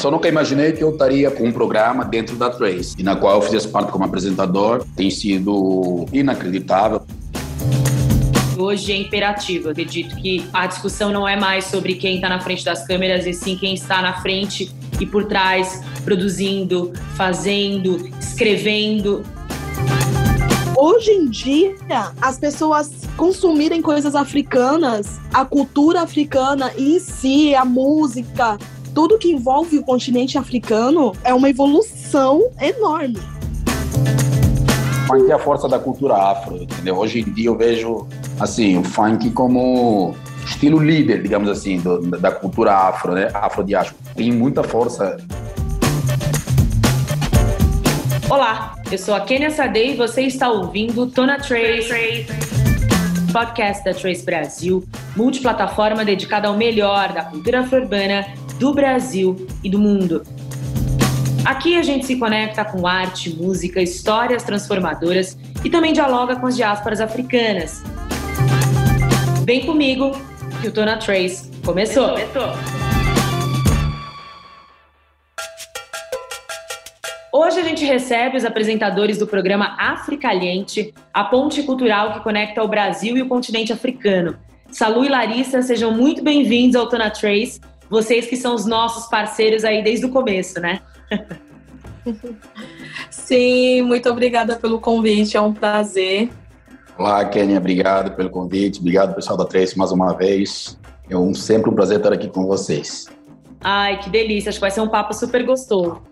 Só nunca imaginei que eu estaria com um programa dentro da Trace, e na qual eu fizesse parte como apresentador. Tem sido inacreditável hoje é imperativo. Acredito que a discussão não é mais sobre quem está na frente das câmeras, e sim quem está na frente e por trás, produzindo, fazendo, escrevendo. Hoje em dia, as pessoas consumirem coisas africanas, a cultura africana em si, a música, tudo que envolve o continente africano é uma evolução enorme. Funk é a força da cultura afro, entendeu? Hoje em dia eu vejo assim o funk como estilo líder, digamos assim, do, da cultura afro, né? Afrodiáspora. Tem muita força. Olá, eu sou a Kenia Sadei e você está ouvindo Tona Trace, podcast da Trace Brasil, multiplataforma dedicada ao melhor da cultura afro-urbana do Brasil e do mundo. Aqui a gente se conecta com arte, música, histórias transformadoras e também dialoga com as diásporas africanas. Vem comigo que o Tona Trace começou. começou. Hoje a gente recebe os apresentadores do programa Africaliente, a ponte cultural que conecta o Brasil e o continente africano. Salu e Larissa, sejam muito bem-vindos ao Tona Trace, vocês que são os nossos parceiros aí desde o começo, né? Sim, muito obrigada pelo convite, é um prazer. Olá, Kenia, obrigado pelo convite, obrigado pessoal da Trace mais uma vez. É um, sempre um prazer estar aqui com vocês. Ai, que delícia, acho que vai ser um papo super gostoso.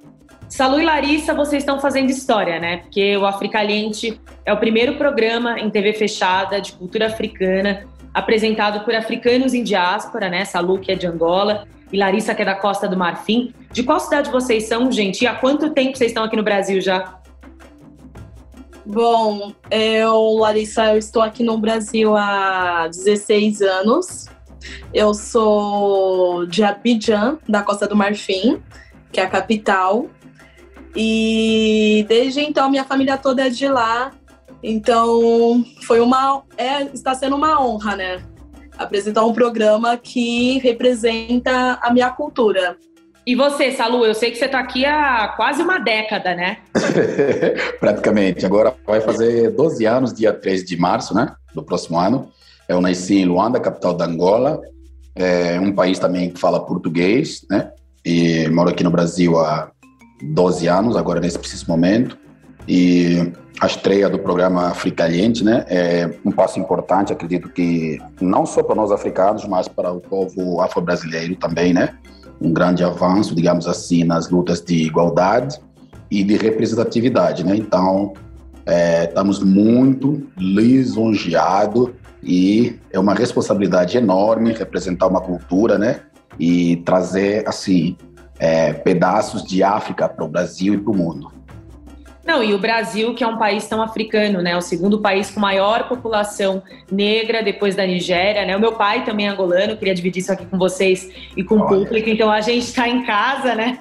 Salu e Larissa, vocês estão fazendo história, né? Porque o Africaliente é o primeiro programa em TV fechada de cultura africana, apresentado por africanos em diáspora, né? Salu, que é de Angola, e Larissa, que é da Costa do Marfim. De qual cidade vocês são, gente? E há quanto tempo vocês estão aqui no Brasil já? Bom, eu, Larissa, eu estou aqui no Brasil há 16 anos. Eu sou de Abidjan, da Costa do Marfim, que é a capital. E desde então minha família toda é de lá. Então foi uma é, está sendo uma honra, né? apresentar um programa que representa a minha cultura. E você, Salu, eu sei que você está aqui há quase uma década, né? Praticamente. Agora vai fazer 12 anos, dia 3 de março, né? Do próximo ano. Eu nasci em Luanda, capital da Angola. É um país também que fala português, né? E moro aqui no Brasil há 12 anos, agora nesse preciso momento. E a estreia do programa Africaliente, né, é um passo importante, acredito que não só para nós africanos, mas para o povo afro-brasileiro também, né, um grande avanço, digamos assim, nas lutas de igualdade e de representatividade, né, então é, estamos muito lisonjeados e é uma responsabilidade enorme representar uma cultura, né, e trazer, assim, é, pedaços de África para o Brasil e para o mundo. Não, e o Brasil, que é um país tão africano, né? O segundo país com maior população negra depois da Nigéria, né? O meu pai também é angolano, queria dividir isso aqui com vocês e com o público, então a gente está em casa, né?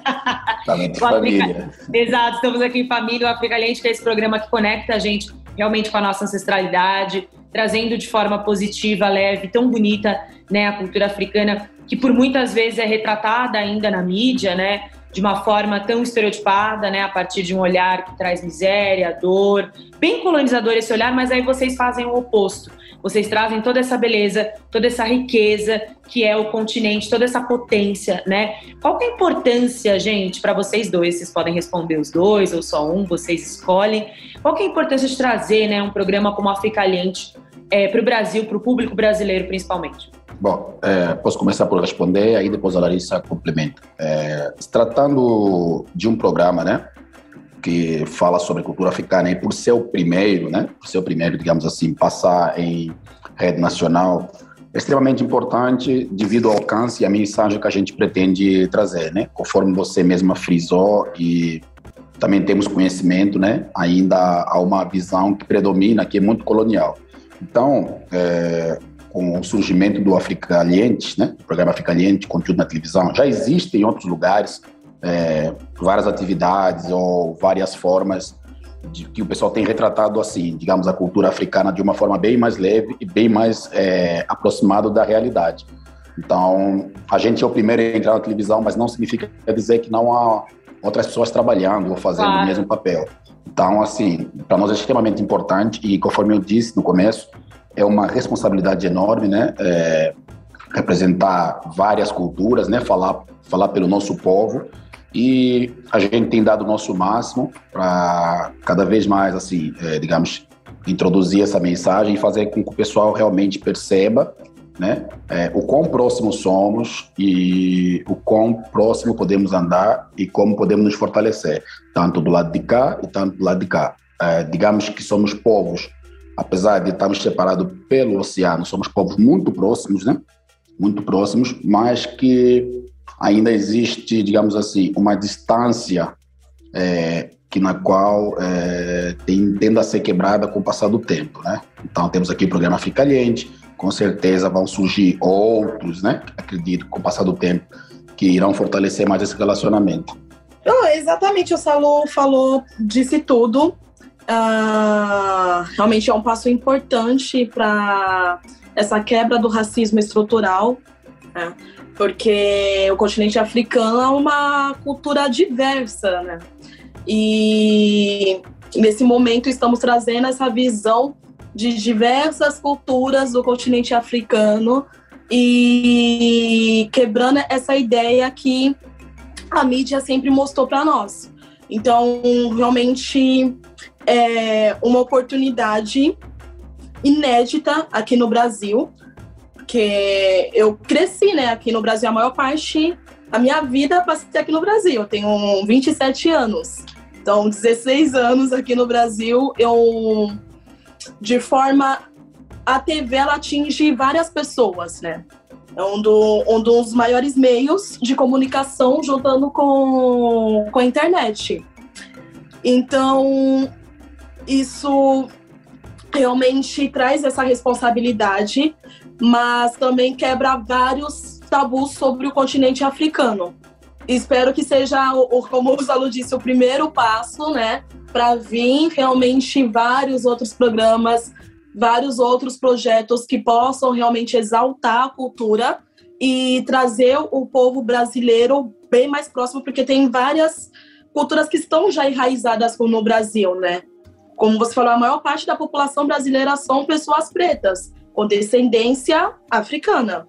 Tá em família. Exato, estamos aqui em família. O Africaliente, que é esse programa que conecta a gente realmente com a nossa ancestralidade, trazendo de forma positiva, leve, tão bonita, né? A cultura africana, que por muitas vezes é retratada ainda na mídia, né? De uma forma tão estereotipada, né, a partir de um olhar que traz miséria, dor, bem colonizador esse olhar, mas aí vocês fazem o oposto. Vocês trazem toda essa beleza, toda essa riqueza que é o continente, toda essa potência, né? Qual é a importância, gente, para vocês dois? Vocês podem responder os dois ou só um, vocês escolhem. Qual é a importância de trazer, né, um programa como Africaliente é, para o Brasil, para o público brasileiro, principalmente? Bom, é, posso começar por responder, aí depois a Larissa complementa. É, tratando de um programa, né, que fala sobre cultura africana e por ser o primeiro, né, por ser o primeiro, digamos assim, passar em rede nacional, é extremamente importante devido ao alcance e a mensagem que a gente pretende trazer, né, conforme você mesma frisou e também temos conhecimento, né, ainda há uma visão que predomina, que é muito colonial. Então, é, com o surgimento do Africaliente, né, o programa Africaliente, conteúdo na televisão, já existe em outros lugares é, várias atividades ou várias formas de que o pessoal tem retratado assim, digamos, a cultura africana de uma forma bem mais leve e bem mais é, aproximada da realidade. Então, a gente é o primeiro a entrar na televisão, mas não significa dizer que não há outras pessoas trabalhando ou fazendo claro. o mesmo papel. Então, assim, para nós é extremamente importante e, conforme eu disse no começo, é uma responsabilidade enorme, né? É, representar várias culturas, né? Falar, falar pelo nosso povo e a gente tem dado o nosso máximo para cada vez mais, assim, é, digamos, introduzir essa mensagem e fazer com que o pessoal realmente perceba né? É, o quão próximo somos e o quão próximo podemos andar e como podemos nos fortalecer, tanto do lado de cá e tanto do lado de cá. É, digamos que somos povos, apesar de estarmos separados pelo oceano, somos povos muito próximos, né? Muito próximos, mas que ainda existe, digamos assim, uma distância é, que na qual é, tende a ser quebrada com o passar do tempo, né? Então temos aqui o programa Fica Caliente, com certeza vão surgir outros, né? Acredito, com o passar do tempo, que irão fortalecer mais esse relacionamento. Não, exatamente, o Salu falou, disse tudo. Uh, realmente é um passo importante para essa quebra do racismo estrutural, né? porque o continente africano é uma cultura diversa, né? E nesse momento estamos trazendo essa visão de diversas culturas do continente africano e quebrando essa ideia que a mídia sempre mostrou para nós. Então, realmente é uma oportunidade inédita aqui no Brasil, que eu cresci, né, aqui no Brasil a maior parte da minha vida passei aqui no Brasil. Eu tenho 27 anos. Então, 16 anos aqui no Brasil, eu de forma a TV ela atinge várias pessoas, né? É um, do, um dos maiores meios de comunicação juntando com, com a internet. Então, isso realmente traz essa responsabilidade, mas também quebra vários tabus sobre o continente africano. Espero que seja, como o Zalo disse, o primeiro passo, né, para vir realmente vários outros programas, vários outros projetos que possam realmente exaltar a cultura e trazer o povo brasileiro bem mais próximo, porque tem várias culturas que estão já enraizadas no Brasil, né? Como você falou, a maior parte da população brasileira são pessoas pretas, com descendência africana.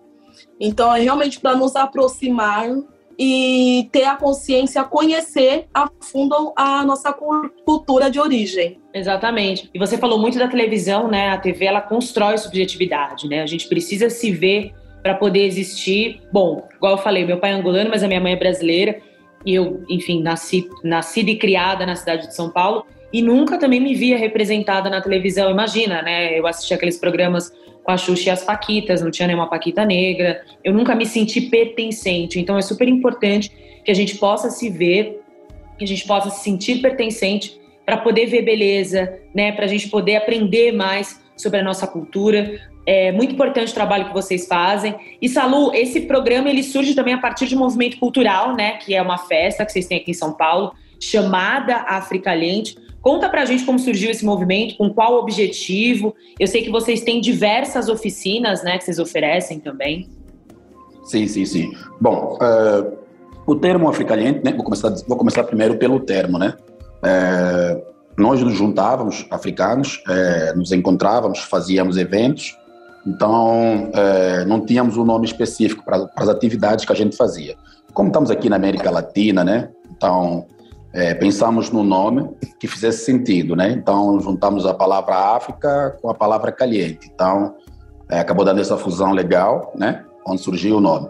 Então, é realmente para nos aproximar e ter a consciência, conhecer a fundo a nossa cultura de origem. Exatamente. E você falou muito da televisão, né? A TV ela constrói subjetividade, né? A gente precisa se ver para poder existir. Bom, igual eu falei, meu pai é angolano, mas a minha mãe é brasileira e eu, enfim, nasci, nascida e criada na cidade de São Paulo e nunca também me via representada na televisão. Imagina, né? Eu assistia aqueles programas com a Xuxa e as Paquitas, não tinha nenhuma Paquita negra. Eu nunca me senti pertencente. Então é super importante que a gente possa se ver, que a gente possa se sentir pertencente para poder ver beleza, né? Para a gente poder aprender mais sobre a nossa cultura. É muito importante o trabalho que vocês fazem. E Salu, esse programa ele surge também a partir de um movimento cultural, né? Que é uma festa que vocês têm aqui em São Paulo, chamada Africalente Conta pra gente como surgiu esse movimento, com qual objetivo. Eu sei que vocês têm diversas oficinas, né, que vocês oferecem também. Sim, sim, sim. Bom, uh, o termo africaliente, né, vou começar, vou começar primeiro pelo termo, né? Uh, nós nos juntávamos, africanos, uh, nos encontrávamos, fazíamos eventos, então não tínhamos um nome específico para as atividades que a gente fazia. Como estamos aqui na América Latina, né? Então é, pensamos no nome que fizesse sentido, né? Então juntamos a palavra África com a palavra caliente. Então é, acabou dando essa fusão legal, né? Onde surgiu o nome.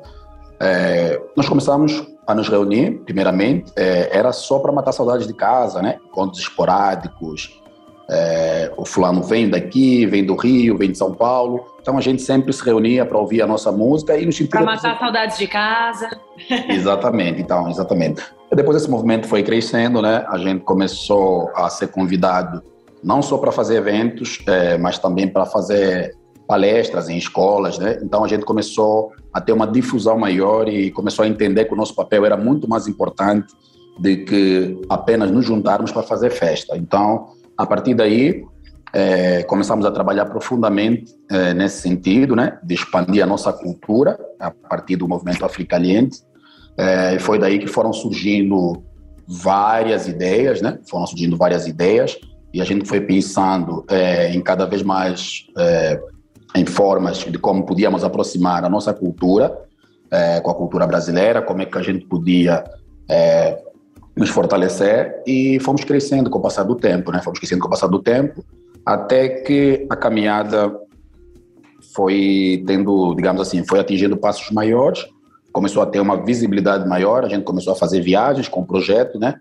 É, nós começamos a nos reunir, primeiramente, é, era só para matar saudades de casa, né? Encontros esporádicos. É, o fulano vem daqui, vem do Rio, vem de São Paulo. Então a gente sempre se reunia para ouvir a nossa música e nos Para matar saudades de casa. Exatamente, então, exatamente. Depois esse movimento foi crescendo, né? A gente começou a ser convidado não só para fazer eventos, é, mas também para fazer palestras em escolas, né? Então a gente começou a ter uma difusão maior e começou a entender que o nosso papel era muito mais importante do que apenas nos juntarmos para fazer festa. Então, a partir daí, é, começamos a trabalhar profundamente é, nesse sentido, né, de expandir a nossa cultura a partir do movimento Africaliente. É, foi daí que foram surgindo várias ideias, né, foram surgindo várias ideias e a gente foi pensando é, em cada vez mais é, em formas de como podíamos aproximar a nossa cultura é, com a cultura brasileira, como é que a gente podia nos fortalecer e fomos crescendo com o passar do tempo, né? Fomos crescendo com o passar do tempo até que a caminhada foi tendo, digamos assim, foi atingindo passos maiores, começou a ter uma visibilidade maior, a gente começou a fazer viagens com o projeto, né,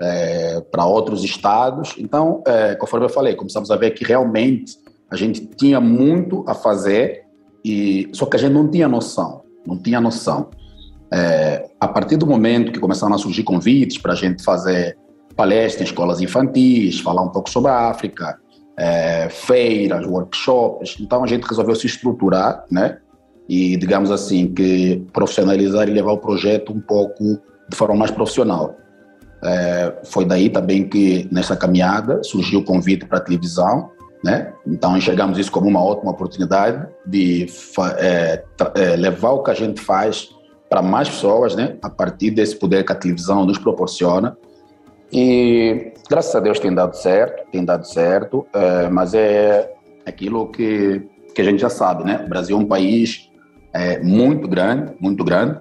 é, para outros estados. Então, é, conforme eu falei, começamos a ver que realmente a gente tinha muito a fazer e só que a gente não tinha noção, não tinha noção. É, a partir do momento que começaram a surgir convites para a gente fazer palestras em escolas infantis, falar um pouco sobre a África, é, feiras, workshops. Então a gente resolveu se estruturar, né? E digamos assim que profissionalizar e levar o projeto um pouco de forma mais profissional. É, foi daí também que nessa caminhada surgiu o convite para a televisão, né? Então enxergamos isso como uma ótima oportunidade de é, é, levar o que a gente faz para mais pessoas, né? A partir desse poder que a televisão nos proporciona e graças a Deus tem dado certo, tem dado certo, é, mas é aquilo que, que a gente já sabe, né? O Brasil é um país é, muito grande, muito grande.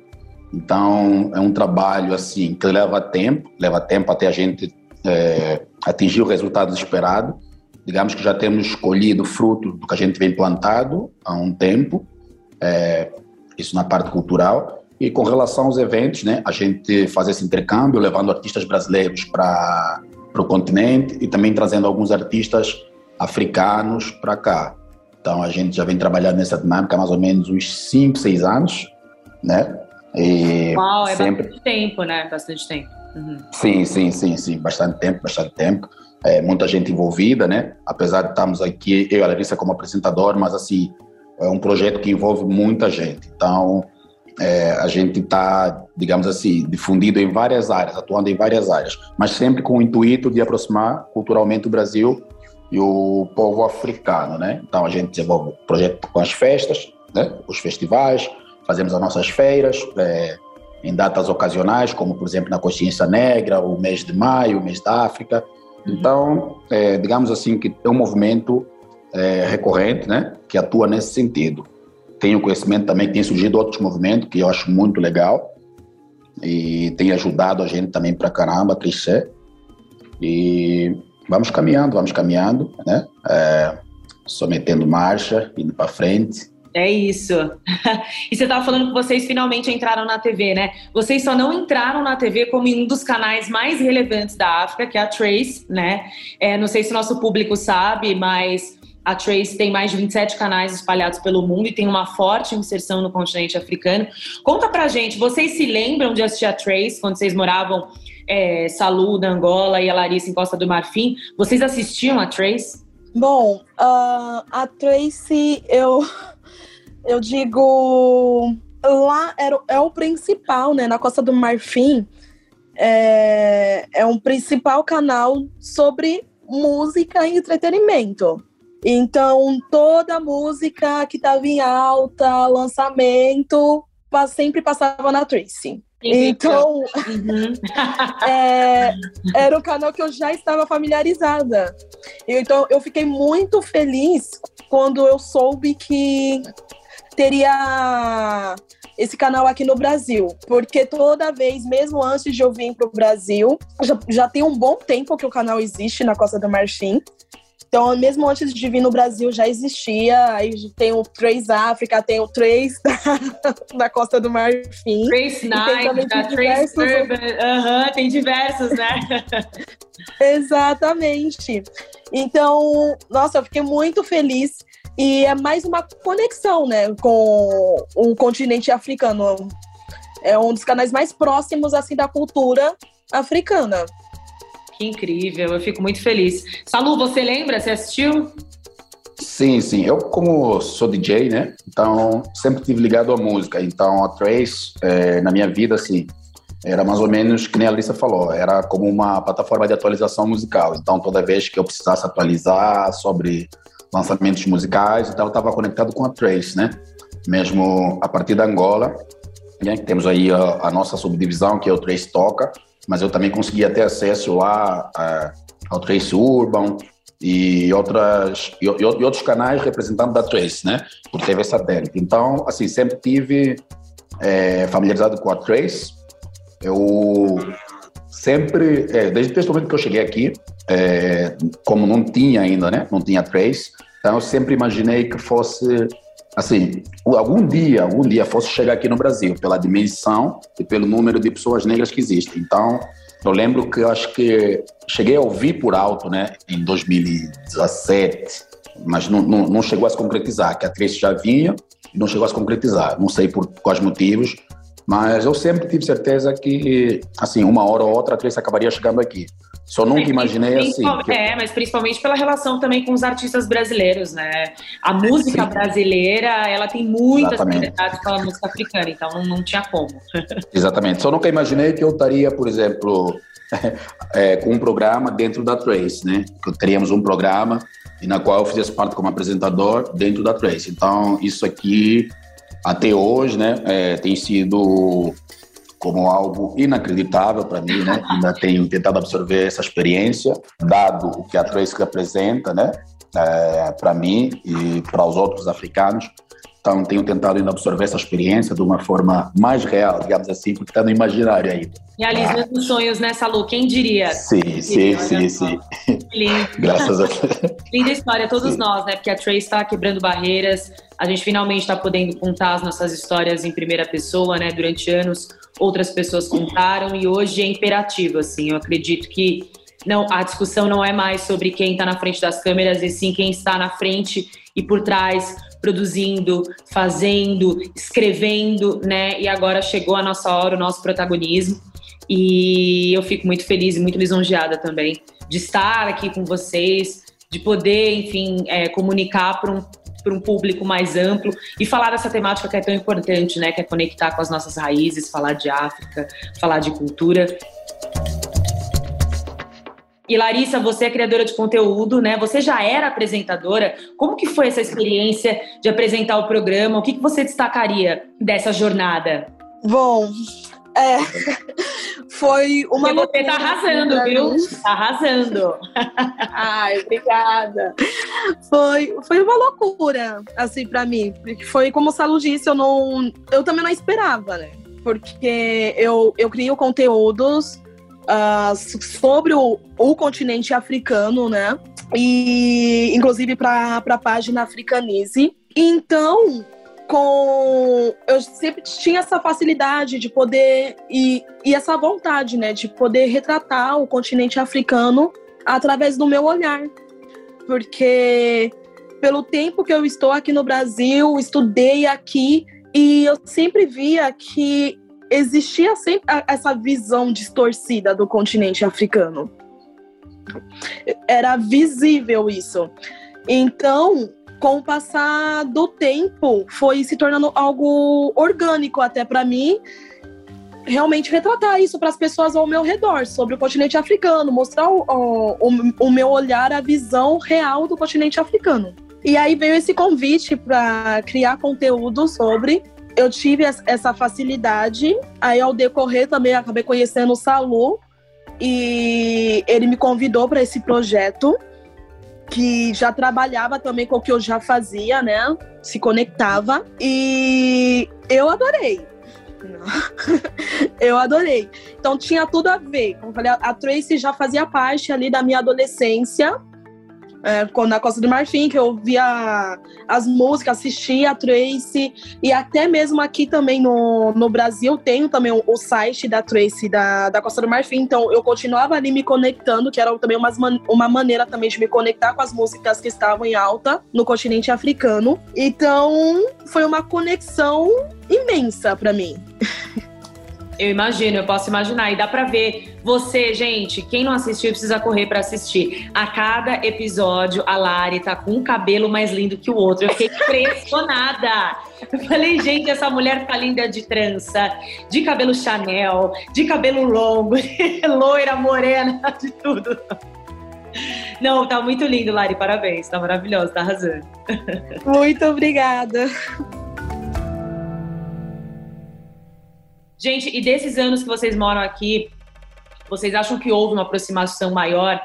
Então é um trabalho assim que leva tempo, leva tempo até a gente é, atingir o resultado esperado. Digamos que já temos colhido fruto do que a gente vem plantado há um tempo, é, isso na parte cultural. E com relação aos eventos, né, a gente faz esse intercâmbio, levando artistas brasileiros para o continente e também trazendo alguns artistas africanos para cá. Então a gente já vem trabalhando nessa dinâmica há mais ou menos uns 5, 6 anos, né? E Uau, é sempre... bastante tempo, né? Bastante tempo. Uhum. Sim, sim, sim, sim, bastante tempo, bastante tempo. É, muita gente envolvida, né? Apesar de estarmos aqui, eu e a Larissa como apresentador, mas assim, é um projeto que envolve muita gente. Então, é, a gente está, digamos assim, difundido em várias áreas, atuando em várias áreas, mas sempre com o intuito de aproximar culturalmente o Brasil e o povo africano, né? Então a gente desenvolve o projeto com as festas, né? Os festivais, fazemos as nossas feiras é, em datas ocasionais, como por exemplo na Consciência Negra, o mês de maio, o mês da África. Então, é, digamos assim que é um movimento é, recorrente, né? Que atua nesse sentido tenho conhecimento também que tem surgido outros movimentos que eu acho muito legal e tem ajudado a gente também para caramba a crescer. E vamos caminhando, vamos caminhando, né? É, só metendo marcha, indo para frente. É isso. e você estava falando que vocês finalmente entraram na TV, né? Vocês só não entraram na TV como em um dos canais mais relevantes da África, que é a Trace, né? É, não sei se o nosso público sabe, mas a Trace tem mais de 27 canais espalhados pelo mundo e tem uma forte inserção no continente africano. Conta pra gente, vocês se lembram de assistir a Trace quando vocês moravam é, Salu, na Angola e a Larissa em Costa do Marfim? Vocês assistiam a Trace? Bom, uh, a Trace, eu, eu digo, lá era, é o principal, né? Na Costa do Marfim, é, é um principal canal sobre música e entretenimento. Então, toda música que estava em alta, lançamento, sempre passava na Tracy. Então, uhum. é, era um canal que eu já estava familiarizada. Então, eu fiquei muito feliz quando eu soube que teria esse canal aqui no Brasil, porque toda vez, mesmo antes de eu vir para o Brasil, já, já tem um bom tempo que o canal existe na Costa do Marfim. Então, mesmo antes de vir no Brasil, já existia. Aí tem o Trace África, tem o Trace da, da Costa do Marfim. Trace Night, da Trace Urban. Uhum, tem diversos, né? Exatamente. Então, nossa, eu fiquei muito feliz. E é mais uma conexão, né, com o continente africano. É um dos canais mais próximos, assim, da cultura africana. Que incrível, eu fico muito feliz. Salu, você lembra? Você assistiu? Sim, sim. Eu, como sou DJ, né? Então, sempre tive ligado à música. Então, a Trace, é, na minha vida, assim, era mais ou menos que nem a Alissa falou, era como uma plataforma de atualização musical. Então, toda vez que eu precisasse atualizar sobre lançamentos musicais, então eu estava conectado com a Trace, né? Mesmo a partir da Angola, né? temos aí a, a, nossa subdivisão, que é o Trace Toca, mas eu também conseguia ter acesso lá a, ao Trace Urban e, outras, e, e, outros canais representando da Trace, né? Por TV satélite. Então, assim, sempre tive é, familiarizado com a Trace, eu sempre, é, desde, desde o momento que eu cheguei aqui, é, como não tinha ainda, né? Não tinha Trace, então eu sempre imaginei que fosse, assim, algum dia, algum dia fosse chegar aqui no Brasil, pela dimensão e pelo número de pessoas negras que existem. Então, eu lembro que eu acho que cheguei a ouvir por alto, né? Em 2017, mas não, não, não chegou a se concretizar, que a Trace já vinha e não chegou a se concretizar. Não sei por quais motivos, mas eu sempre tive certeza que, assim, uma hora ou outra a Trace acabaria chegando aqui. Só nunca imaginei assim. Que... É, mas principalmente pela relação também com os artistas brasileiros, né? A música Sim. brasileira, ela tem muitas qualidades com a música africana, então não, não tinha como. Exatamente. Só nunca imaginei que eu estaria, por exemplo, é, com um programa dentro da Trace, né? Que teríamos um programa e na qual eu fizesse parte como apresentador dentro da Trace. Então, isso aqui até hoje, né, é, tem sido como algo inacreditável para mim, né? Ainda tenho tentado absorver essa experiência, dado o que a Trace representa, né? É, para mim e para os outros africanos. Então, tenho tentado ainda absorver essa experiência de uma forma mais real, digamos assim, porque está no imaginário ainda. Realizando ah. os sonhos nessa Lu, quem diria? Sim, sim, sim, sim. Lindo. Graças a Deus. Linda história, todos sim. nós, né? Porque a Trace está quebrando barreiras, a gente finalmente está podendo contar as nossas histórias em primeira pessoa, né? Durante anos, outras pessoas contaram e hoje é imperativo, assim. Eu acredito que não, a discussão não é mais sobre quem está na frente das câmeras, e sim quem está na frente e por trás produzindo, fazendo, escrevendo, né? E agora chegou a nossa hora, o nosso protagonismo. E eu fico muito feliz e muito lisonjeada também de estar aqui com vocês, de poder, enfim, é, comunicar para um, para um público mais amplo e falar dessa temática que é tão importante, né? Que é conectar com as nossas raízes, falar de África, falar de cultura. E Larissa, você é criadora de conteúdo, né? Você já era apresentadora. Como que foi essa experiência de apresentar o programa? O que, que você destacaria dessa jornada? Bom, é, foi uma Porque você tá arrasando, viu? Tá arrasando. Ai, obrigada. Foi, foi uma loucura, assim, para mim. Porque foi como o Salo disse, eu não. Eu também não esperava, né? Porque eu, eu crio conteúdos uh, sobre o, o continente africano, né? E inclusive para a página Africanize. Então, com eu sempre tinha essa facilidade de poder e, e essa vontade, né, de poder retratar o continente africano através do meu olhar. Porque pelo tempo que eu estou aqui no Brasil, estudei aqui e eu sempre via que existia sempre essa visão distorcida do continente africano. Era visível isso. Então, com o passar do tempo, foi se tornando algo orgânico até para mim realmente retratar isso para as pessoas ao meu redor sobre o continente africano, mostrar o, o, o, meu olhar, a visão real do continente africano. E aí veio esse convite para criar conteúdo sobre eu tive essa facilidade. Aí, ao decorrer, também acabei conhecendo o Salu e ele me convidou para esse projeto que já trabalhava também com o que eu já fazia, né? Se conectava e eu adorei. eu adorei. Então tinha tudo a ver. Como eu falei, a Tracy já fazia parte ali da minha adolescência é, na Costa do Marfim, que eu ouvia as músicas, assistia a Tracy, e até mesmo aqui também no, no Brasil tenho também o, o site da Tracy da, da Costa do Marfim, então eu continuava ali me conectando, que era também uma, uma maneira também de me conectar com as músicas que estavam em alta no continente africano. Então foi uma conexão imensa para mim. Eu imagino, eu posso imaginar. E dá pra ver. Você, gente, quem não assistiu precisa correr para assistir. A cada episódio, a Lari tá com um cabelo mais lindo que o outro. Eu fiquei impressionada. Eu falei, gente, essa mulher tá linda de trança, de cabelo Chanel, de cabelo longo, loira, morena, de tudo. Não, tá muito lindo, Lari. Parabéns. Tá maravilhoso, tá arrasando. Muito obrigada. Gente, e desses anos que vocês moram aqui, vocês acham que houve uma aproximação maior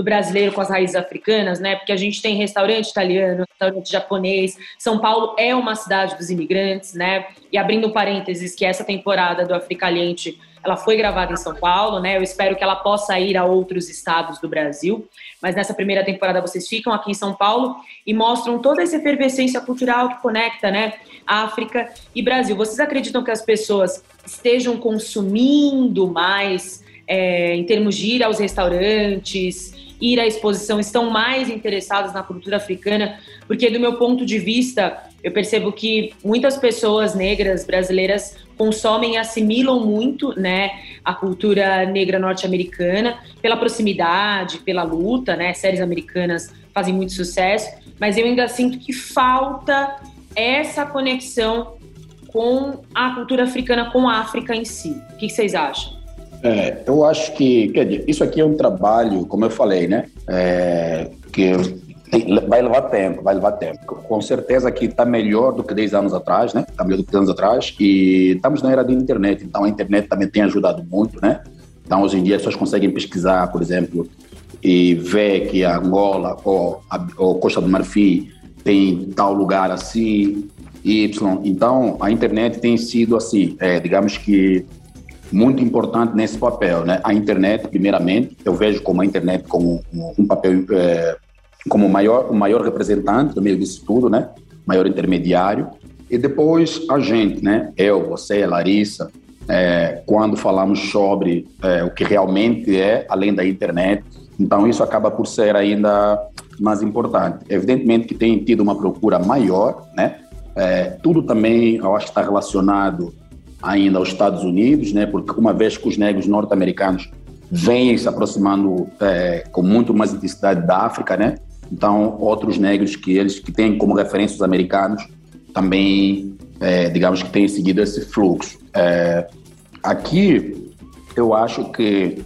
do brasileiro com as raízes africanas, né? Porque a gente tem restaurante italiano, restaurante japonês. São Paulo é uma cidade dos imigrantes, né? E abrindo parênteses, que essa temporada do Africaliente ela foi gravada em São Paulo, né? Eu espero que ela possa ir a outros estados do Brasil. Mas nessa primeira temporada vocês ficam aqui em São Paulo e mostram toda essa efervescência cultural que conecta, né? África e Brasil. Vocês acreditam que as pessoas estejam consumindo mais é, em termos de ir aos restaurantes, ir à exposição, estão mais interessadas na cultura africana? Porque, do meu ponto de vista, eu percebo que muitas pessoas negras brasileiras consomem e assimilam muito, né, a cultura negra norte-americana pela proximidade, pela luta, né? Séries americanas fazem muito sucesso, mas eu ainda sinto que falta essa conexão com a cultura africana, com a África em si. O que vocês acham? É, eu acho que, quer dizer, isso aqui é um trabalho, como eu falei, né? É, que vai levar tempo, vai levar tempo. Com certeza que está melhor do que 10 anos atrás, né? Está melhor do que 10 anos atrás e estamos na era da internet, então a internet também tem ajudado muito, né? Então hoje em dia as pessoas conseguem pesquisar, por exemplo, e ver que a Angola ou a ou Costa do Marfim tem tal lugar assim, Y. Então a internet tem sido assim, é, digamos que muito importante nesse papel, né? A internet, primeiramente, eu vejo como a internet como um, papel é, como o maior, o maior representante do meio disso tudo, né? Maior intermediário. E depois a gente, né? Eu, você, Larissa, é, quando falamos sobre é, o que realmente é além da internet, então isso acaba por ser ainda mais importante. Evidentemente que tem tido uma procura maior, né? É, tudo também, eu acho que está relacionado ainda aos Estados Unidos, né? Porque uma vez que os negros norte-americanos vêm se aproximando é, com muito mais intensidade da África, né? Então, outros negros que eles que têm como referência os americanos também, é, digamos que têm seguido esse fluxo. É, aqui, eu acho que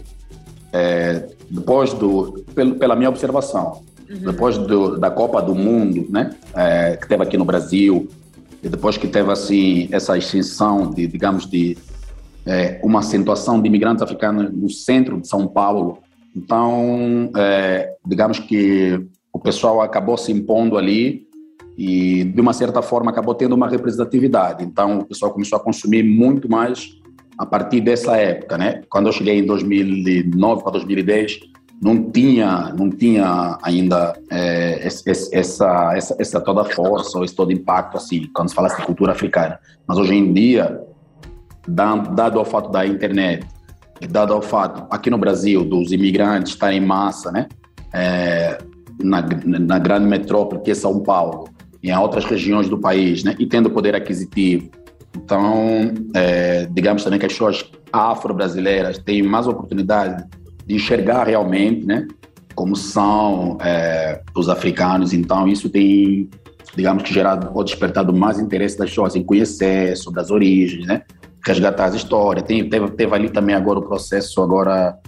é, depois do, pela minha observação, uhum. depois do, da Copa do Mundo, né, é, que teve aqui no Brasil, e depois que teve assim essa extensão de, digamos, de é, uma acentuação de imigrantes africanos no centro de São Paulo, então, é, digamos que o pessoal acabou se impondo ali e, de uma certa forma, acabou tendo uma representatividade. Então, o pessoal começou a consumir muito mais a partir dessa época, né? Quando eu cheguei em 2009 para 2010, não tinha, não tinha ainda é, essa, essa, essa toda força ou esse todo impacto assim, quando se fala de cultura africana. Mas hoje em dia, dado ao fato da internet, dado ao fato aqui no Brasil dos imigrantes estarem em massa, né? É, na, na grande metrópole que é São Paulo e em outras regiões do país, né? E tendo poder aquisitivo. Então, é, digamos também que as pessoas afro-brasileiras têm mais oportunidade de enxergar realmente, né? Como são é, os africanos. Então, isso tem, digamos que gerado ou despertado mais interesse das pessoas em conhecer sobre as origens, né? Resgatar as histórias. Tem, teve, teve ali também agora o processo agora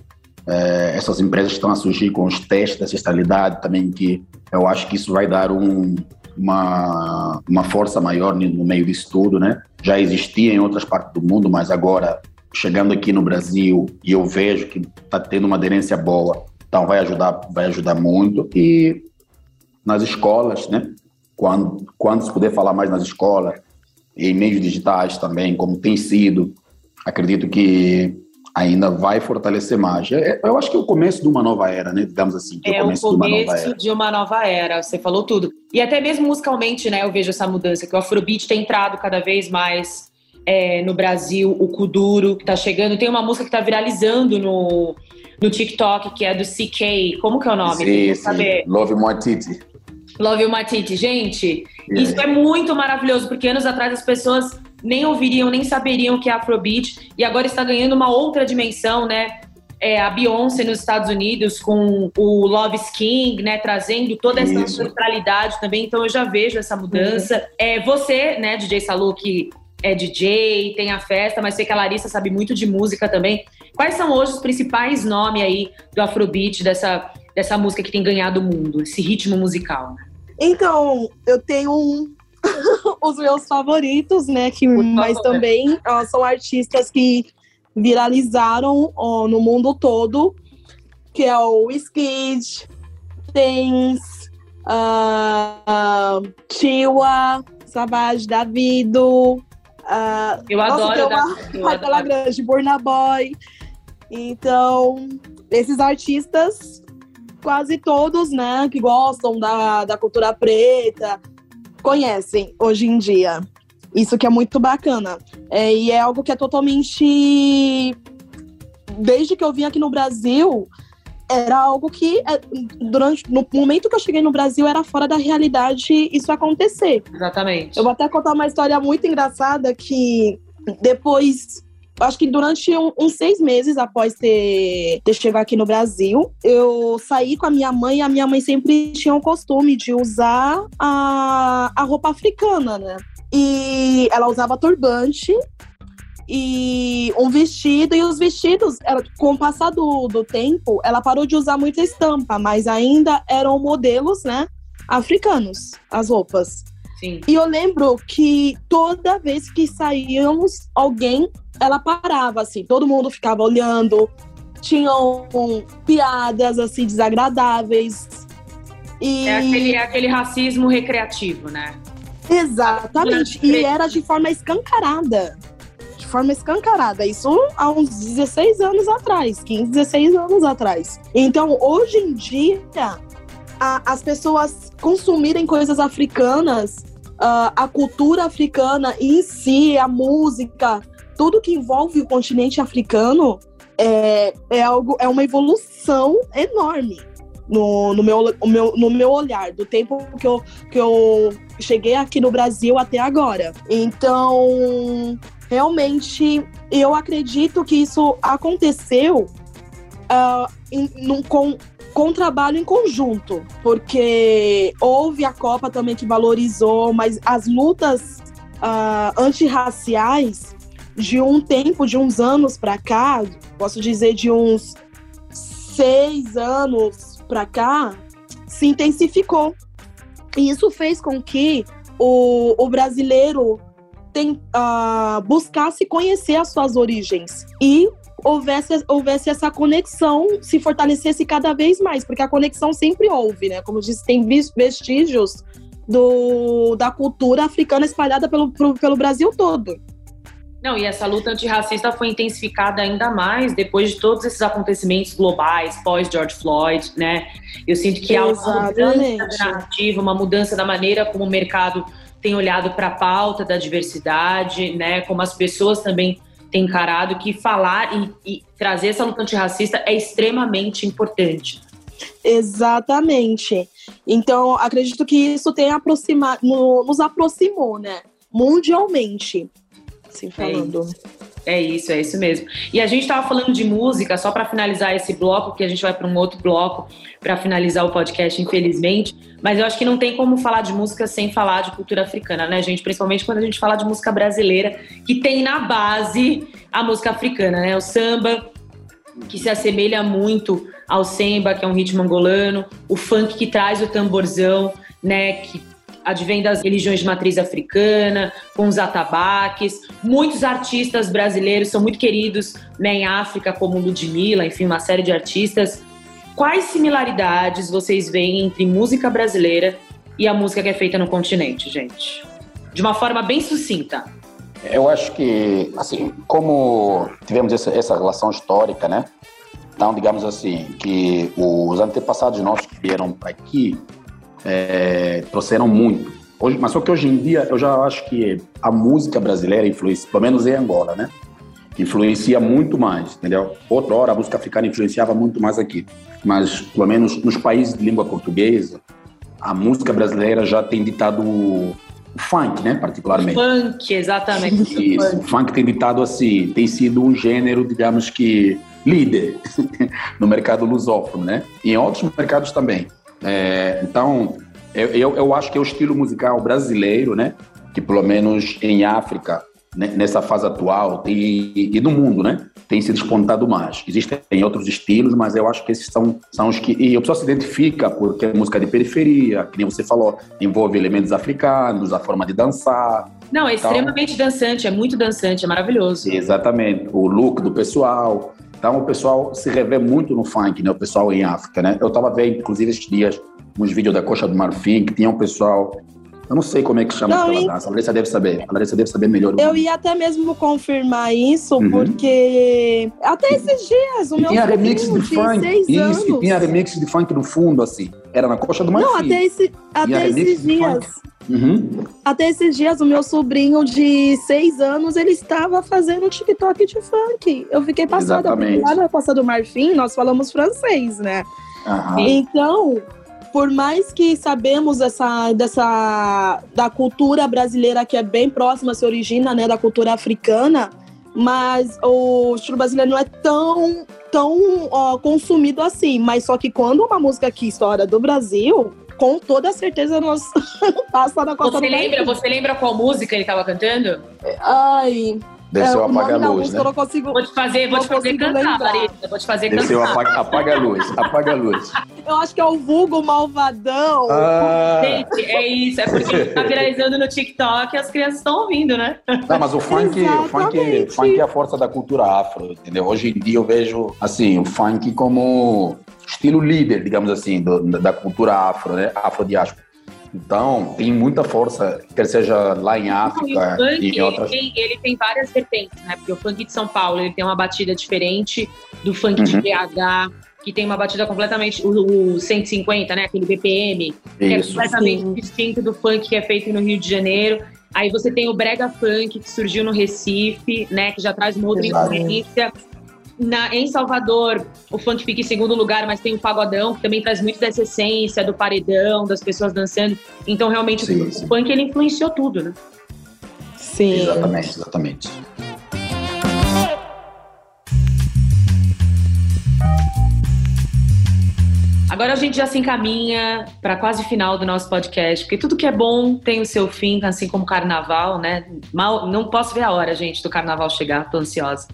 é, essas empresas estão a surgir com os testes de ancestralidade também, que eu acho que isso vai dar um, uma, uma força maior no meio disso tudo, né? Já existia em outras partes do mundo, mas agora chegando aqui no Brasil e eu vejo que está tendo uma aderência boa, então vai ajudar, vai ajudar muito e nas escolas, né? Quando, quando se puder falar mais nas escolas e em meios digitais também, como tem sido, acredito que ainda vai fortalecer mais. É, eu acho que é o começo de uma nova era, né? Digamos assim. é, é o começo, de, uma nova era. de uma nova era. Você falou tudo. E até mesmo musicalmente, né? Eu vejo essa mudança, que o Afrobeat tem entrado cada vez mais é, no Brasil, o Kuduro, que tá chegando. Tem uma música que tá viralizando no, no TikTok, que é do CK. Como que é o nome? Sim, sim. Saber. Love Matiti. Love Matiti. Gente, yeah. isso é muito maravilhoso, porque anos atrás as pessoas nem ouviriam, nem saberiam que é Afrobeat, e agora está ganhando uma outra dimensão, né? É, a Beyoncé nos Estados Unidos com o Love King, né, trazendo toda essa Isso. ancestralidade também, então eu já vejo essa mudança. É, você, né, DJ Salu, que é DJ, tem a festa, mas sei que a Larissa sabe muito de música também. Quais são hoje os principais nomes aí do Afrobeat, dessa, dessa música que tem ganhado o mundo, esse ritmo musical? né? Então, eu tenho um- os meus favoritos, né? Que, Por mas favor. também ó, são artistas que viralizaram ó, no mundo todo, que é o Skid, Tens, uh, Tiwa, Savage Davido, ah, Eu Nossa, adoro. tem uma da- eu Raquela adoro. Grande, Burna Boy. Então, esses artistas, quase todos, né, que gostam da, da cultura preta, conhecem hoje em dia. Isso que é muito bacana. É, e é algo que é totalmente. Desde que eu vim aqui no Brasil, era algo que, é, durante no momento que eu cheguei no Brasil, era fora da realidade isso acontecer. Exatamente. Eu vou até contar uma história muito engraçada que depois. Acho que durante um- uns seis meses após ter, ter chegado aqui no Brasil, eu saí com a minha mãe e a minha mãe sempre tinha o costume de usar a, a roupa africana, né? E ela usava turbante e um vestido, e os vestidos, ela, com o passar do, do tempo, ela parou de usar muita estampa, mas ainda eram modelos, né? Africanos, as roupas. Sim. E eu lembro que toda vez que saíamos, alguém, ela parava, assim, todo mundo ficava olhando, tinham piadas, assim, desagradáveis. E... É aquele, é aquele racismo recreativo, né? Exatamente. E era de forma escancarada. De forma escancarada. Isso há uns 16 anos atrás, 15, 16 anos atrás. Então, hoje em dia, a- as pessoas consumirem coisas africanas, ah, a cultura africana em si, a música, tudo que envolve o continente africano é, é algo, é uma evolução enorme no, no, meu, o meu, no meu olhar, do tempo que eu, que eu cheguei aqui no Brasil até agora. Então, realmente, eu acredito que isso aconteceu ah, em- num- com, com trabalho em conjunto, porque houve a Copa também que valorizou, mas as lutas ah, antirraciais de um tempo, de uns anos para cá, posso dizer de uns seis anos para cá, se intensificou. E isso fez com que o, o brasileiro tem, ah, buscasse conhecer as suas origens e houvesse, houvesse essa conexão, se fortalecesse cada vez mais, porque a conexão sempre houve, né? Como eu disse, tem vestígios do, da cultura africana espalhada pelo, pro- pelo Brasil todo. Não, e essa luta antirracista foi intensificada ainda mais depois de todos esses acontecimentos globais, pós George Floyd, né? Eu sinto que há uma mudança da narrativa, uma mudança da maneira como o mercado tem olhado para a pauta da diversidade, né? Como as pessoas também têm encarado que falar e, e trazer essa luta antirracista é extremamente importante. Exatamente. Então, acredito que isso tem aproximado, no- nos aproximou, né? Mundialmente. Assim falando. É isso, é isso mesmo. E a gente estava falando de música, só para finalizar esse bloco, porque a gente vai para um outro bloco para finalizar o podcast, infelizmente. Mas eu acho que não tem como falar de música sem falar de cultura africana, né, gente? Principalmente quando a gente fala de música brasileira, que tem na base a música africana, né? O samba, que se assemelha muito ao semba, que é um ritmo angolano, o funk que traz o tamborzão, né? Que advém das religiões de matriz africana, com os atabaques. Muitos artistas brasileiros são muito queridos né, em África, como Ludmilla, enfim, uma série de artistas. Quais similaridades vocês veem entre música brasileira e a música que é feita no continente, gente? De uma forma bem sucinta. Eu acho que, assim, como tivemos essa, relação histórica, né? Então, digamos assim, que os antepassados nossos que vieram aqui é, trouxeram muito. Hoje, mas só que hoje em dia eu já acho que a música brasileira influencia, pelo menos em Angola, né? Influencia muito mais, entendeu? Outra hora a música africana influenciava muito mais aqui. Mas, pelo menos nos países de língua portuguesa, a música brasileira já tem ditado o funk, né, particularmente. O funk, exatamente. Isso, o funk tem ditado assim, tem sido um gênero, digamos que líder no mercado lusófono, né? E em outros mercados também. É, então, eu, eu, eu acho que é o estilo musical brasileiro, né? Que pelo menos em África né, nessa fase atual tem, e no mundo, né? Tem se despontado mais. Existem outros estilos, mas eu acho que esses são, são os que. E a pessoa se identifica porque é música de periferia, que nem você falou, envolve elementos africanos, a forma de dançar. Não, é então, extremamente dançante, é muito dançante, é maravilhoso. Exatamente. O look do pessoal. Então o pessoal se revê muito no funk, né? O pessoal em África, né? Eu estava vendo, inclusive, esses dias, uns vídeos da Coxa do Marfim, que tinha um pessoal eu não sei como é que chama não, aquela dança. A Larissa deve saber. A Larissa deve saber melhor. Eu ia até mesmo confirmar isso, uhum. porque até esses dias o e meu tinha remix de funk. Isso, anos. e tinha remix de funk no fundo, assim. Era na coxa do Marfim. Não, até, esse, até esses dias. Uhum. Até esses dias, o meu sobrinho de seis anos, ele estava fazendo TikTok de funk. Eu fiquei passada, porque lá na Costa do Marfim, nós falamos francês, né? Uhum. Então, por mais que sabemos dessa, dessa da cultura brasileira que é bem próxima, se origina né, da cultura africana, mas o estilo brasileiro não é tão, tão ó, consumido assim. Mas só que quando uma música aqui estoura do Brasil, com toda certeza nós passa na Costa você lembra, Você lembra qual música ele estava cantando? Ai, Desceu é, apaga a luz, né? Eu não consigo, vou te fazer, vou te fazer cantar, Larissa. Vou te fazer Desceu cantar. Apaga, apaga a luz, apaga a luz. Eu acho que é o vulgo malvadão. Ah. Gente, é isso. É porque tá viralizando no TikTok e as crianças estão ouvindo, né? Não, mas o funk, o funk, funk é a força da cultura afro, entendeu? Hoje em dia eu vejo, assim, o funk como estilo líder, digamos assim, do, da cultura afro, né? Afrodiáspora. Então, tem muita força, quer seja lá em África Não, e, e em outras... Ele tem, ele tem, várias vertentes, né? Porque o funk de São Paulo, ele tem uma batida diferente do funk uhum. de BH, que tem uma batida completamente... O, o 150, né? Aquele BPM, Isso. que é completamente Sim. distinto do funk que é feito no Rio de Janeiro. Aí você tem o brega funk, que surgiu no Recife, né? Que já traz uma outra influência. Na, em Salvador, o funk fica em segundo lugar, mas tem o pagodão, que também traz muito dessa essência do paredão, das pessoas dançando. Então, realmente, sim, o, sim. funk ele influenciou tudo, né? Sim. Exatamente, exatamente. Agora a gente já se encaminha para quase final do nosso podcast, porque tudo que é bom tem o seu fim, assim como o carnaval, né? Mal, não posso ver a hora, gente, do carnaval chegar, tô ansiosa.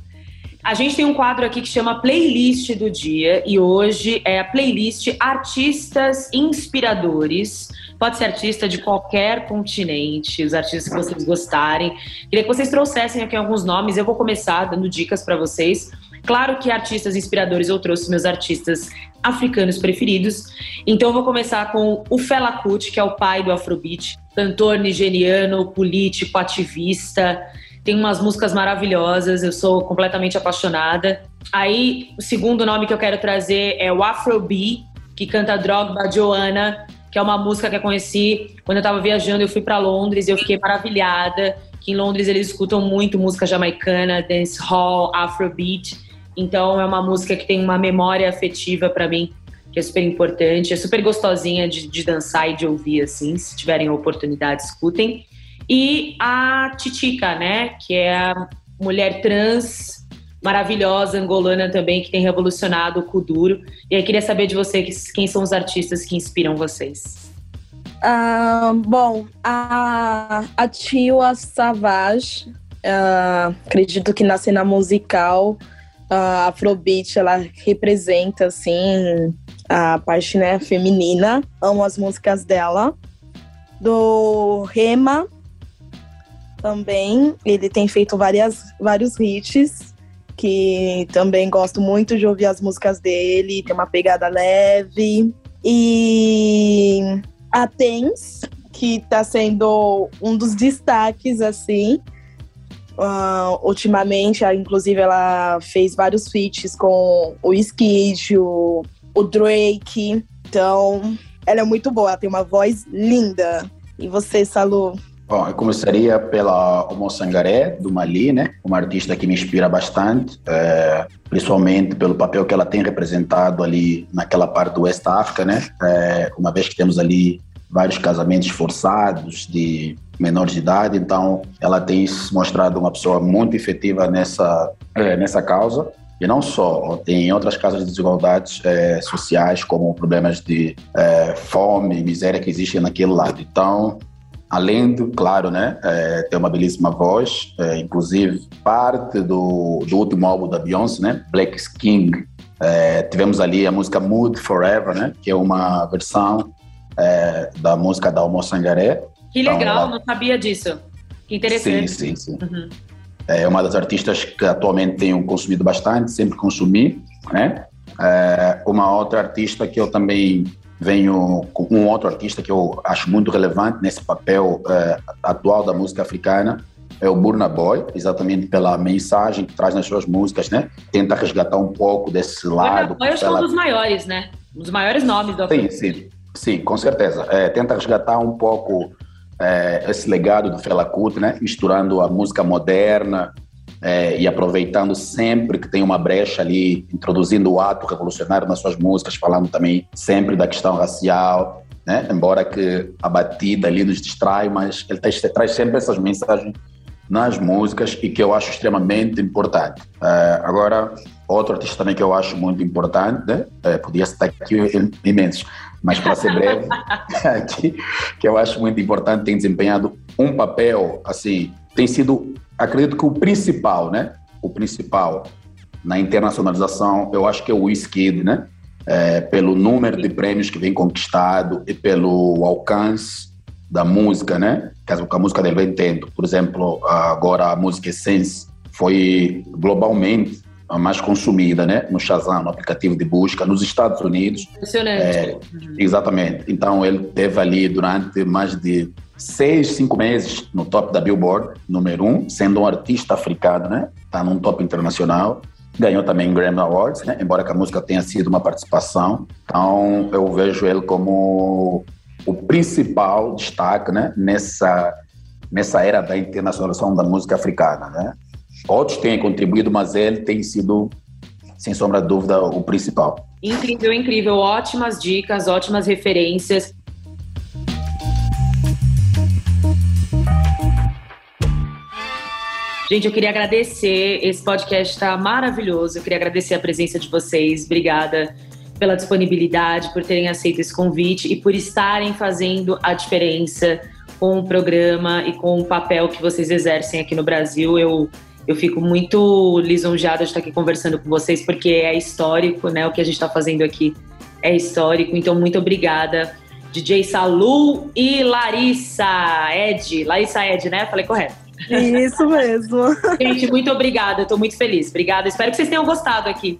A gente tem um quadro aqui que chama Playlist do Dia e hoje é a playlist Artistas Inspiradores. Pode ser artista de qualquer continente, os artistas que vocês gostarem. Queria que vocês trouxessem aqui alguns nomes. Eu vou começar dando dicas para vocês. Claro que artistas inspiradores eu trouxe meus artistas africanos preferidos. Então eu vou começar com o Fela Kuti, que é o pai do Afrobeat, cantor nigeriano, político, ativista tem umas músicas maravilhosas, eu sou completamente apaixonada. Aí, o segundo nome que eu quero trazer é o Afrobeat, que canta Drogba Joanna, que é uma música que eu conheci quando eu estava viajando. Eu fui para Londres e eu fiquei maravilhada. Que em Londres eles escutam muito música jamaicana, dancehall, afrobeat. Então é uma música que tem uma memória afetiva para mim, que é super importante. É super gostosinha de, de dançar e de ouvir, assim. Se tiverem a oportunidade, escutem. E a Titica, né, que é a mulher trans maravilhosa, angolana também, que tem revolucionado o Kuduro. E aí queria saber de você quem são os artistas que inspiram vocês. Uh, bom, a, a Tiwa Savage, uh, acredito que na cena musical, a Afrobeat, ela representa, assim, a parte né, feminina. Amo as músicas dela. Do Rema, também. Ele tem feito várias, vários hits, que também gosto muito de ouvir as músicas dele, tem uma pegada leve. E a Tens, que está sendo um dos destaques, assim. Uh, ultimamente, inclusive, ela fez vários feats com o Skid, o, o Drake. Então, ela é muito boa, ela tem uma voz linda. E você, Salu? Bom, eu começaria pela Omo Sangaré, do Mali, né? Uma artista que me inspira bastante, é, principalmente pelo papel que ela tem representado ali naquela parte do West África, né? É, uma vez que temos ali vários casamentos forçados de menores de idade, então ela tem se mostrado uma pessoa muito efetiva nessa, é, nessa causa. E não só, tem outras causas de desigualdades é, sociais, como problemas de é, fome, miséria que existem naquele lado. Então, além do, claro, né, é, ter uma belíssima voz, é, inclusive parte do, do último álbum da Beyoncé, né, Black Skin, é, tivemos ali a música Mood Forever, né, que é uma versão é, da música da Almo Sangaré. Que legal, então, não sabia disso. Que interessante. Sim, sim, sim. Uhum. É uma das artistas que atualmente tenho consumido bastante, sempre consumi, né? É uma outra artista que eu também venho com um outro artista que eu acho muito relevante nesse papel é, atual da música africana é o Burna Boy, exatamente pela mensagem que traz nas suas músicas, né? Tenta resgatar um pouco desse lado. Burna Boy é um dos maiores, né? Um dos maiores nomes do Sim, sim, sim, com certeza. É, tenta resgatar um pouco é, esse legado do Fela Kuti, né? Misturando a música moderna é, e aproveitando sempre que tem uma brecha ali, introduzindo o ato revolucionário nas suas músicas, falando também sempre da questão racial, né? Embora que a batida ali nos distrai, mas ele traz, sempre essas mensagens nas músicas e que eu acho extremamente importante. É, agora, outro artista também que eu acho muito importante, né? é, podia estar aqui imensos, mas para ser breve, que, que eu acho muito importante, tem desempenhado um papel, assim, tem sido, acredito que o principal, né? O principal na internacionalização, eu acho que é o Wizkid, né? É, pelo número de prêmios que vem conquistado e pelo alcance da música, né? Que a música dele vem tendo. Por exemplo, agora a música Essence foi globalmente a mais consumida, né? No Shazam, no aplicativo de busca, nos Estados Unidos. Impressionante. É, exatamente. Então ele teve ali durante mais de seis, cinco meses no top da Billboard, número um, sendo um artista africano, né? Está num top internacional. Ganhou também Grammy Awards, né? Embora que a música tenha sido uma participação. Então eu vejo ele como o principal destaque, né? Nessa nessa era da internacionalização da música africana, né? Outros têm contribuído, mas ele tem sido, sem sombra de dúvida, o principal. Incrível, incrível. Ótimas dicas, ótimas referências. Gente, eu queria agradecer. Esse podcast está maravilhoso. Eu queria agradecer a presença de vocês. Obrigada pela disponibilidade, por terem aceito esse convite e por estarem fazendo a diferença com o programa e com o papel que vocês exercem aqui no Brasil. Eu eu fico muito lisonjeada de estar aqui conversando com vocês, porque é histórico, né? O que a gente está fazendo aqui é histórico. Então, muito obrigada, DJ Salu e Larissa Ed. Larissa Ed, né? Falei correto. Isso mesmo. Gente, muito obrigada. Estou muito feliz. Obrigada. Espero que vocês tenham gostado aqui.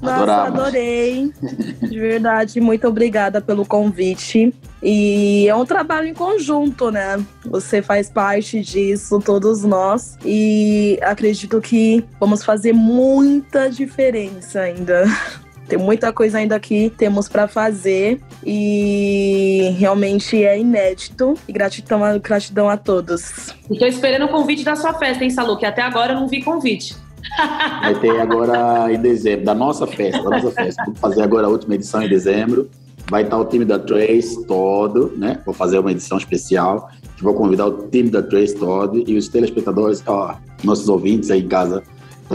Nossa, adorei. De verdade, muito obrigada pelo convite. E é um trabalho em conjunto, né? Você faz parte disso, todos nós. E acredito que vamos fazer muita diferença ainda. Tem muita coisa ainda que temos para fazer e realmente é inédito. E gratidão, gratidão a todos. Estou esperando o convite da sua festa, hein, Salu? Que até agora eu não vi convite. Vai ter agora em dezembro, da nossa festa, da nossa festa. Vamos fazer agora a última edição em dezembro. Vai estar o time da Trace todo, né? Vou fazer uma edição especial. Vou convidar o time da Trace todo e os telespectadores, ó, nossos ouvintes aí em casa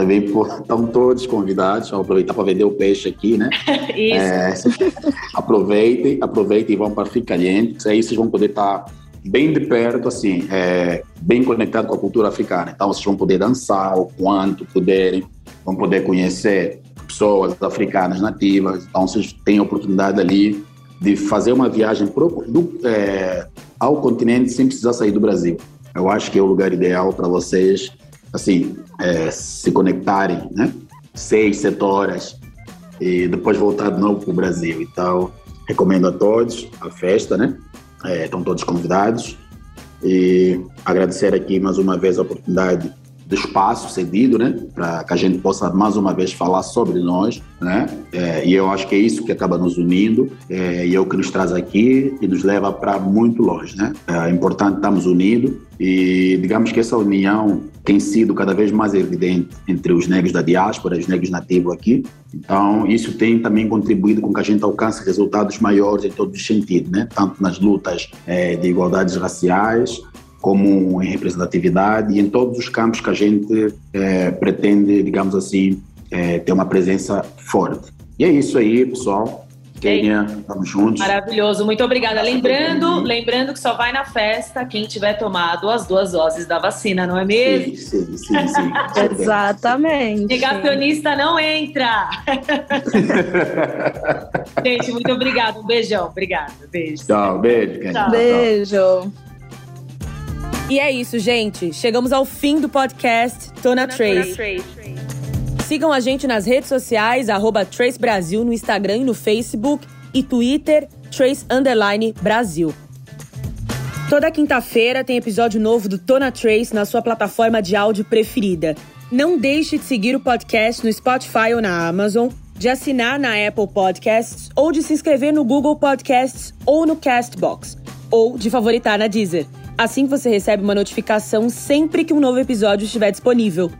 também estão todos convidados. Vamos aproveitar para vender o peixe aqui, né? Isso. É, aproveitem, aproveitem e vão para Ficar Caliente. Aí vocês vão poder estar bem de perto, assim, é, bem conectado com a cultura africana. Então vocês vão poder dançar o quanto puderem, vão poder conhecer pessoas africanas nativas. Então vocês têm a oportunidade ali de fazer uma viagem pro, do, é, ao continente sem precisar sair do Brasil. Eu acho que é o lugar ideal para vocês assim, é, se conectarem, né? Seis, sete horas e depois voltar de novo para o Brasil. Então, recomendo a todos a festa, né? É, estão todos convidados e agradecer aqui mais uma vez a oportunidade do espaço cedido, né, para que a gente possa mais uma vez falar sobre nós, né, é, e eu acho que é isso que acaba nos unindo é, e é o que nos traz aqui e nos leva para muito longe, né. É importante estarmos unidos e digamos que essa união tem sido cada vez mais evidente entre os negros da diáspora, os negros nativos aqui. Então, isso tem também contribuído com que a gente alcance resultados maiores em todos os sentidos, né? tanto nas lutas é, de igualdades raciais, como em representatividade e em todos os campos que a gente é, pretende, digamos assim, é, ter uma presença forte. E é isso aí, pessoal. Kênia, estamos juntos. Maravilhoso, muito obrigada. Lembrando, lembrando que só vai na festa quem tiver tomado as duas doses da vacina, não é mesmo? Sim, sim, sim. sim. Exatamente. Negacionista não entra. Gente, muito obrigada. Um beijão. Obrigada. Beijo. Tchau, beijo. Tchau. Beijo. E é isso, gente. Chegamos ao fim do podcast Tona Trace. Sigam a gente nas redes sociais, arroba Trace Brasil no Instagram e no Facebook e Twitter, Trace Brasil. Toda quinta-feira tem episódio novo do Tona Trace na sua plataforma de áudio preferida. Não deixe de seguir o podcast no Spotify ou na Amazon, de assinar na Apple Podcasts ou de se inscrever no Google Podcasts ou no Castbox, ou de favoritar na Deezer. Assim você recebe uma notificação sempre que um novo episódio estiver disponível.